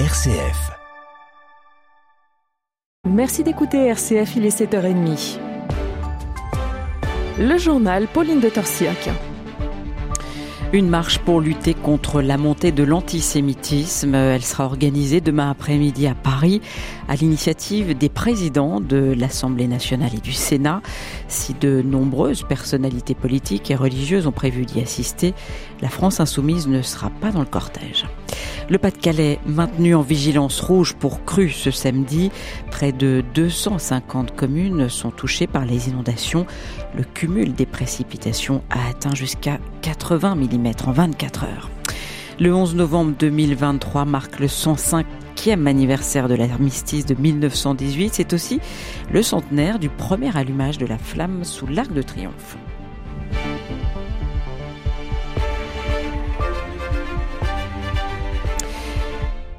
RCF. Merci d'écouter RCF, il est 7h30. Le journal Pauline de Torsiac. Une marche pour lutter contre la montée de l'antisémitisme. Elle sera organisée demain après-midi à Paris à l'initiative des présidents de l'Assemblée nationale et du Sénat. Si de nombreuses personnalités politiques et religieuses ont prévu d'y assister, la France insoumise ne sera pas dans le cortège. Le Pas-de-Calais maintenu en vigilance rouge pour crue ce samedi. Près de 250 communes sont touchées par les inondations. Le cumul des précipitations a atteint jusqu'à 80 mm en 24 heures. Le 11 novembre 2023 marque le 105e anniversaire de l'armistice de 1918. C'est aussi le centenaire du premier allumage de la flamme sous l'Arc de Triomphe.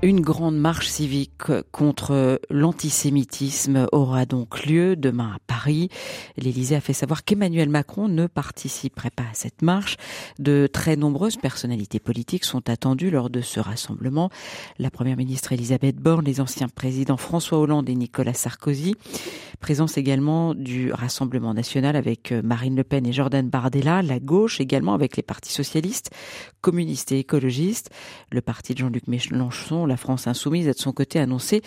Une grande marche civique contre l'antisémitisme aura donc lieu demain à Paris. L'Élysée a fait savoir qu'Emmanuel Macron ne participerait pas à cette marche. De très nombreuses personnalités politiques sont attendues lors de ce rassemblement. La première ministre Elisabeth Borne, les anciens présidents François Hollande et Nicolas Sarkozy. Présence également du Rassemblement national avec Marine Le Pen et Jordan Bardella. La gauche également avec les partis socialistes, communistes et écologistes. Le parti de Jean-Luc Mélenchon, France insoumise a de son côté annoncé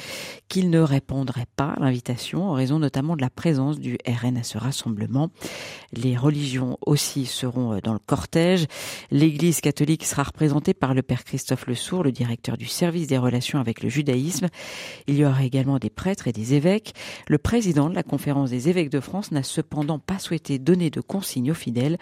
qu'il ne répondrait pas à l'invitation en raison notamment de la présence du RN à ce rassemblement. Les religions aussi seront dans le cortège. L'Église catholique sera représentée par le père Christophe Le Sourd, le directeur du service des relations avec le judaïsme. Il y aura également des prêtres et des évêques. Le président de la conférence des évêques de France n'a cependant pas souhaité donner de consignes aux fidèles.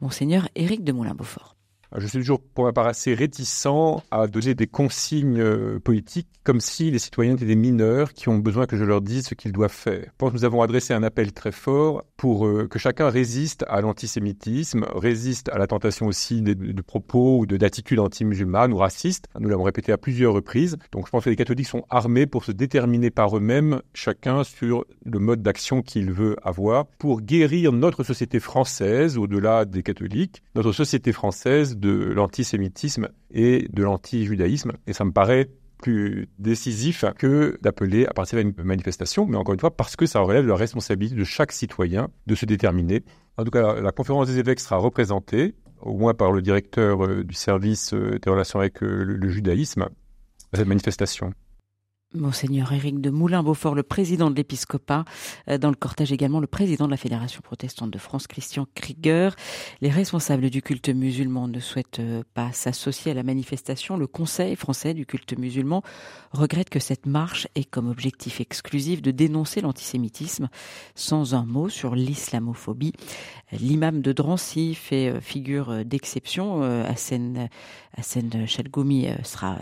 Monseigneur Éric de Moulin-Beaufort. Je suis toujours pour ma part assez réticent à donner des consignes euh, politiques comme si les citoyens étaient des mineurs qui ont besoin que je leur dise ce qu'ils doivent faire. Je pense que nous avons adressé un appel très fort pour euh, que chacun résiste à l'antisémitisme, résiste à la tentation aussi de propos ou d'attitudes anti-musulmanes ou racistes. Nous l'avons répété à plusieurs reprises. Donc je pense que les catholiques sont armés pour se déterminer par eux-mêmes, chacun sur le mode d'action qu'il veut avoir, pour guérir notre société française, au-delà des catholiques, notre société française de l'antisémitisme et de l'anti-judaïsme. Et ça me paraît plus décisif que d'appeler à partir d'une manifestation, mais encore une fois, parce que ça relève de la responsabilité de chaque citoyen de se déterminer. En tout cas, la conférence des évêques sera représentée, au moins par le directeur euh, du service euh, des relations avec euh, le judaïsme, à cette manifestation. Monseigneur Éric de Moulin-Beaufort, le président de l'épiscopat, euh, dans le cortège également le président de la Fédération protestante de France, Christian Krieger. Les responsables du culte musulman ne souhaitent euh, pas s'associer à la manifestation. Le Conseil français du culte musulman regrette que cette marche ait comme objectif exclusif de dénoncer l'antisémitisme sans un mot sur l'islamophobie. L'imam de Drancy fait euh, figure d'exception. Hassan, Chalgoumi sera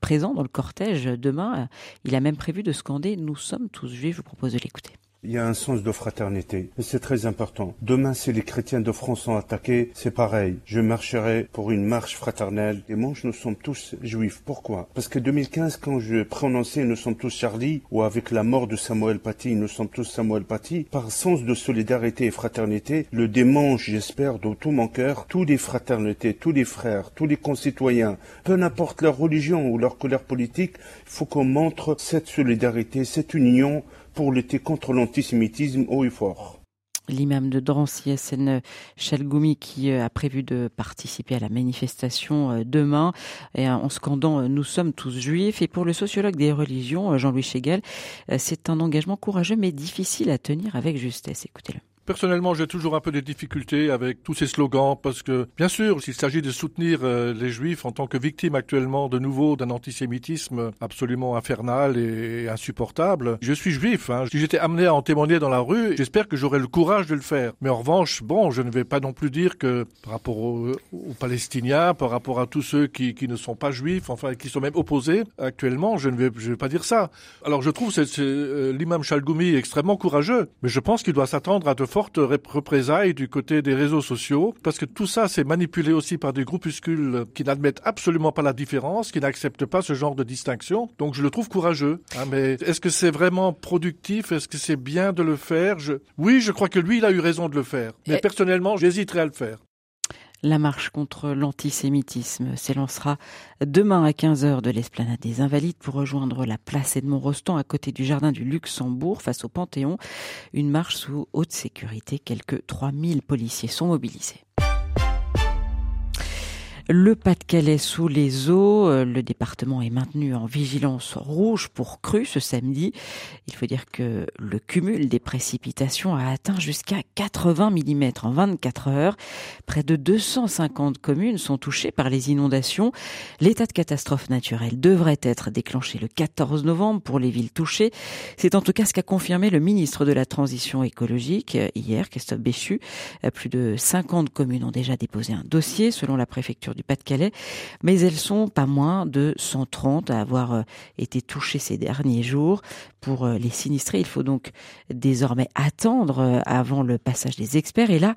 présent dans le cortège demain. Il a même prévu de scander Nous sommes tous juifs. Je vous propose de l'écouter. Il y a un sens de fraternité. Et c'est très important. Demain, si les chrétiens de France sont attaqués, c'est pareil. Je marcherai pour une marche fraternelle. Dimanche, nous sommes tous juifs. Pourquoi? Parce que 2015, quand je prononçais Nous sommes tous Charlie, ou avec la mort de Samuel Paty, Nous sommes tous Samuel Paty, par sens de solidarité et fraternité, le dimanche, j'espère, de tout mon cœur, tous les fraternités, tous les frères, tous les concitoyens, peu importe leur religion ou leur couleur politique, il faut qu'on montre cette solidarité, cette union pour lutter contre l'antisémitisme haut et fort. L'imam de Drancy, SN Chalgoumi, qui euh, a prévu de participer à la manifestation euh, demain et en scandant euh, Nous sommes tous juifs. Et pour le sociologue des religions, Jean-Louis Chegel, c'est un engagement courageux mais difficile à tenir avec justesse. Écoutez-le. Personnellement, j'ai toujours un peu des difficultés avec tous ces slogans parce que, bien sûr, s'il s'agit de soutenir euh, les juifs en tant que victimes actuellement de nouveau d'un antisémitisme absolument infernal et insupportable, je suis juif. Hein. Si j'étais amené à en témoigner dans la rue, j'espère que j'aurai le courage de le faire. Mais en revanche, bon, je ne vais pas non plus dire que par rapport aux, Palestiniens, par rapport à tous ceux qui, ne sont pas juifs, enfin qui sont même opposés actuellement, je ne vais, pas dire ça. Alors je trouve euh, l'imam Chalgoumi extrêmement courageux, mais je pense qu'il doit s'attendre à de fortes représailles du côté des réseaux sociaux, parce que tout ça, c'est manipulé aussi par des groupuscules qui n'admettent absolument pas la différence, qui n'acceptent pas ce genre de distinction. Donc je le trouve courageux. Hein, mais est-ce que c'est vraiment productif? Est-ce que c'est bien de le faire? Je... Oui, je crois que lui, il a eu raison de le faire. Mais personnellement, j'hésiterais à le faire. La marche contre l'antisémitisme s'élancera demain à 15h de l'esplanade des Invalides pour rejoindre la place Edmond-Rostand à côté du jardin du Luxembourg face au Panthéon. Une marche sous haute sécurité. Quelques 3000 policiers sont mobilisés. Le Pas-de-Calais sous les eaux, euh, le département est maintenu en vigilance rouge pour crue ce samedi. Il faut dire que le cumul des précipitations a atteint jusqu'à 80 mm en 24 heures. Près de 250 communes sont touchées par les inondations. L'état de catastrophe naturelle devrait être déclenché le 14 novembre pour les villes touchées. C'est en tout cas ce qu'a confirmé le ministre de la Transition écologique euh, hier, Christophe Béchu. Euh, plus de 50 communes ont déjà déposé un dossier selon la préfecture du Pas-de-Calais, mais elles sont pas moins de 130 à avoir euh, été touchées ces derniers jours. Pour euh, les sinistrés, il faut donc désormais attendre euh, avant le passage des experts. Et là,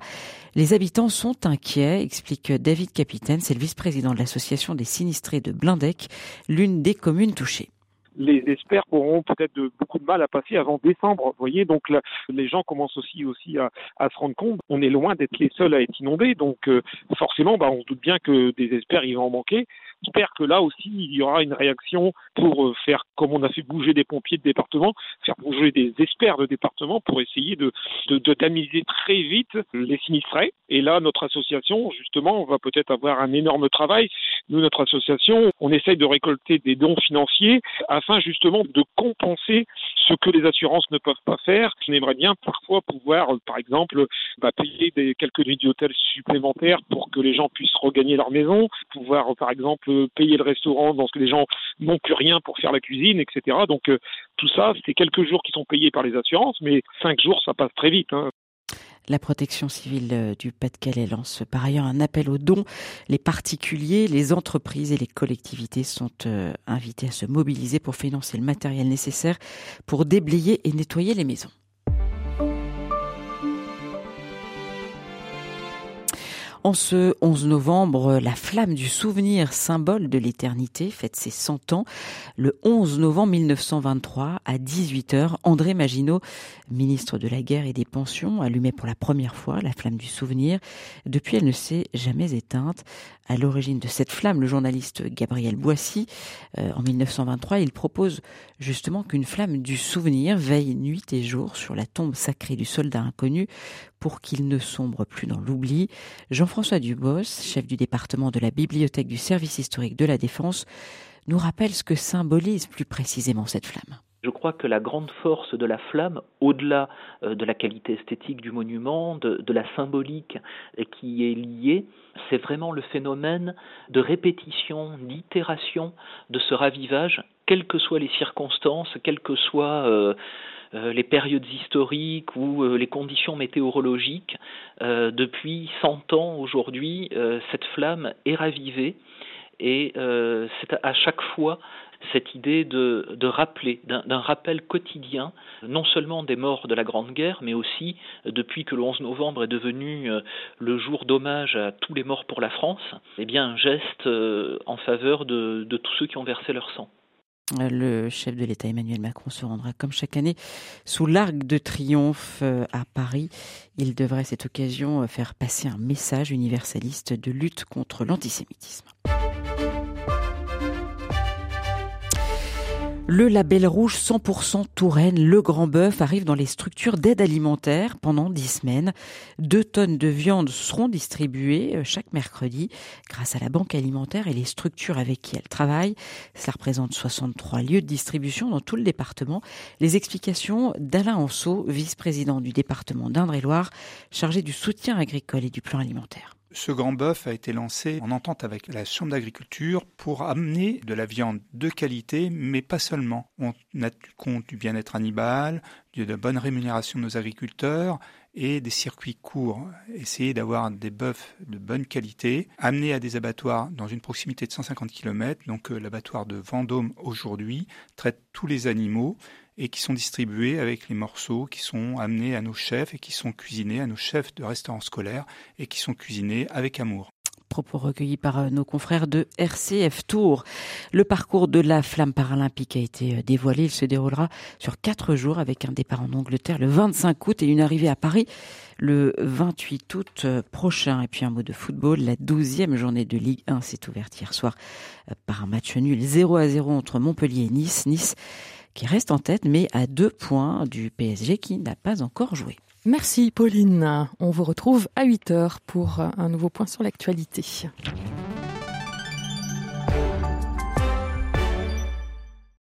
les habitants sont inquiets, explique David Capitaine, c'est le vice-président de l'association des sinistrés de Blindec, l'une des communes touchées les experts auront peut-être beaucoup de mal à passer avant décembre. Vous voyez, donc les gens commencent aussi aussi à, se rendre compte. On est loin d'être les seuls à être inondés, donc euh, forcément, bah, on se doute bien que des experts ils vont en manquer. J'espère que là aussi, il y aura une réaction pour euh, faire, comme on a fait bouger des pompiers de département, faire bouger des experts de département pour essayer de, de, de tamiser très vite les sinistrés. Et là, notre association, justement, va peut-être avoir un énorme travail. Nous, notre association, on essaye de récolter des dons financiers afin justement de compenser ce que les assurances ne peuvent pas faire. On aimerait bien parfois pouvoir, par exemple, bah, payer des, quelques nuits d'hôtel supplémentaires pour que les gens puissent regagner leur maison, pouvoir, par exemple, payer le restaurant dans ce que les gens n'ont plus rien pour faire la cuisine, etc. Donc euh, tout ça, c'est quelques jours qui sont payés par les assurances, mais cinq jours, ça passe très vite. Hein. La protection civile euh, du Pas-de-Calais lance par ailleurs un appel aux dons. Les particuliers, les entreprises et les collectivités sont euh, invités à se mobiliser pour financer le matériel nécessaire pour déblayer et nettoyer les maisons. En ce 11 novembre, la flamme du souvenir, symbole de l'éternité, fête ses 100 ans. Le 11 novembre 1923, à 18h, André Maginot, ministre de la Guerre et des Pensions, allumait pour la première fois la flamme du souvenir. Depuis, elle ne s'est jamais éteinte. À l'origine de cette flamme, le journaliste Gabriel Boissy, euh, en 1923, il propose justement qu'une flamme du souvenir veille nuit et jour sur la tombe sacrée du soldat inconnu pour qu'il ne sombre plus dans l'oubli. Jean-François Dubos, chef du département de la bibliothèque du service historique de la Défense, nous rappelle ce que symbolise plus précisément cette flamme. Je crois que la grande force de la flamme, au-delà euh, de la qualité esthétique du monument, de, la symbolique qui est liée, c'est vraiment le phénomène de répétition, d'itération de ce ravivage, quelles que soient les circonstances, quelles que soient euh, euh, les périodes historiques ou les conditions météorologiques. depuis 100 ans aujourd'hui, cette flamme est ravivée et c'est à chaque fois cette idée de, rappeler, d'un rappel quotidien, non seulement des morts de la Grande Guerre, mais aussi, depuis que le 11 novembre est devenu euh, le jour d'hommage à tous les morts pour la France, eh bien un geste euh, en faveur de tous ceux qui ont versé leur sang. Le chef de l'État Emmanuel Macron se rendra comme chaque année sous l'Arc de Triomphe euh, à Paris. Il devrait à cette occasion faire passer un message universaliste de lutte contre l'antisémitisme. Le label rouge 100% Touraine, le Grand Bœuf, arrive dans les structures d'aide alimentaire pendant 10 semaines. Deux tonnes de viande seront distribuées euh, chaque mercredi grâce à la banque alimentaire et les structures avec qui elle travaille. Cela représente 63 lieux de distribution dans tout le département. Les explications d'Alain Anceau, vice-président du département d'Indre-et-Loire, chargé du soutien agricole et du plan alimentaire. Ce grand bœuf a été lancé en entente avec la Chambre d'agriculture pour amener de la viande de qualité, mais pas seulement. On a compte du bien-être animal, de la bonne rémunération de nos agriculteurs et des circuits courts. Essayer d'avoir des bœufs de bonne qualité, amenés à des abattoirs dans une proximité de 150 km. Donc euh, l'abattoir de Vendôme aujourd'hui traite tous les animaux et qui sont distribués avec les morceaux qui sont amenés à nos chefs et qui sont cuisinés à nos chefs de restaurants scolaires et qui sont cuisinés avec amour. Propos recueillis par euh, nos confrères de RCF Tour. Le parcours de la flamme paralympique a été euh, dévoilé. Il se déroulera sur quatre jours avec un départ en Angleterre le 25 août et une arrivée à Paris le 28 août euh, prochain. Et puis un mot de football. La douzième journée de Ligue 1 s'est ouverte hier soir par un match nul 0 à 0 entre Montpellier et Nice. Nice qui reste en tête mais à deux points du PSG qui n'a pas encore joué. Merci Pauline. On vous retrouve à 8 heures pour un nouveau point sur l'actualité.